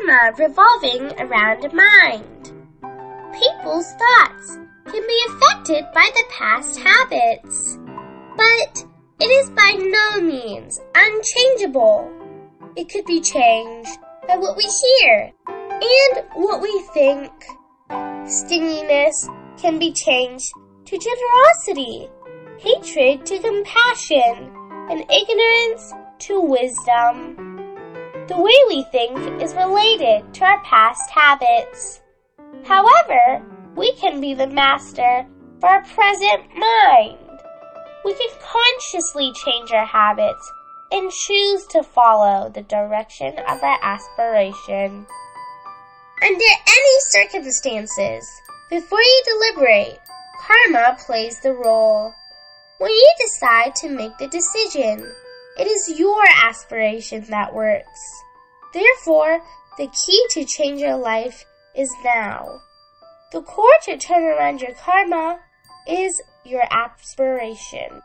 karma revolving around a mind. People's thoughts can be affected by the past habits, but it is by no means unchangeable. It could be changed by what we hear and what we think. Stinginess can be changed to generosity, hatred to compassion, and ignorance to wisdom. The way we think is related to our past habits. However, we can be the master of our present mind. We can consciously change our habits and choose to follow the direction of our aspiration. Under any circumstances, before you deliberate, karma plays the role. When you decide to make the decision, it is your aspiration that works. Therefore, the key to change your life is now. The core to turn around your karma is your aspiration.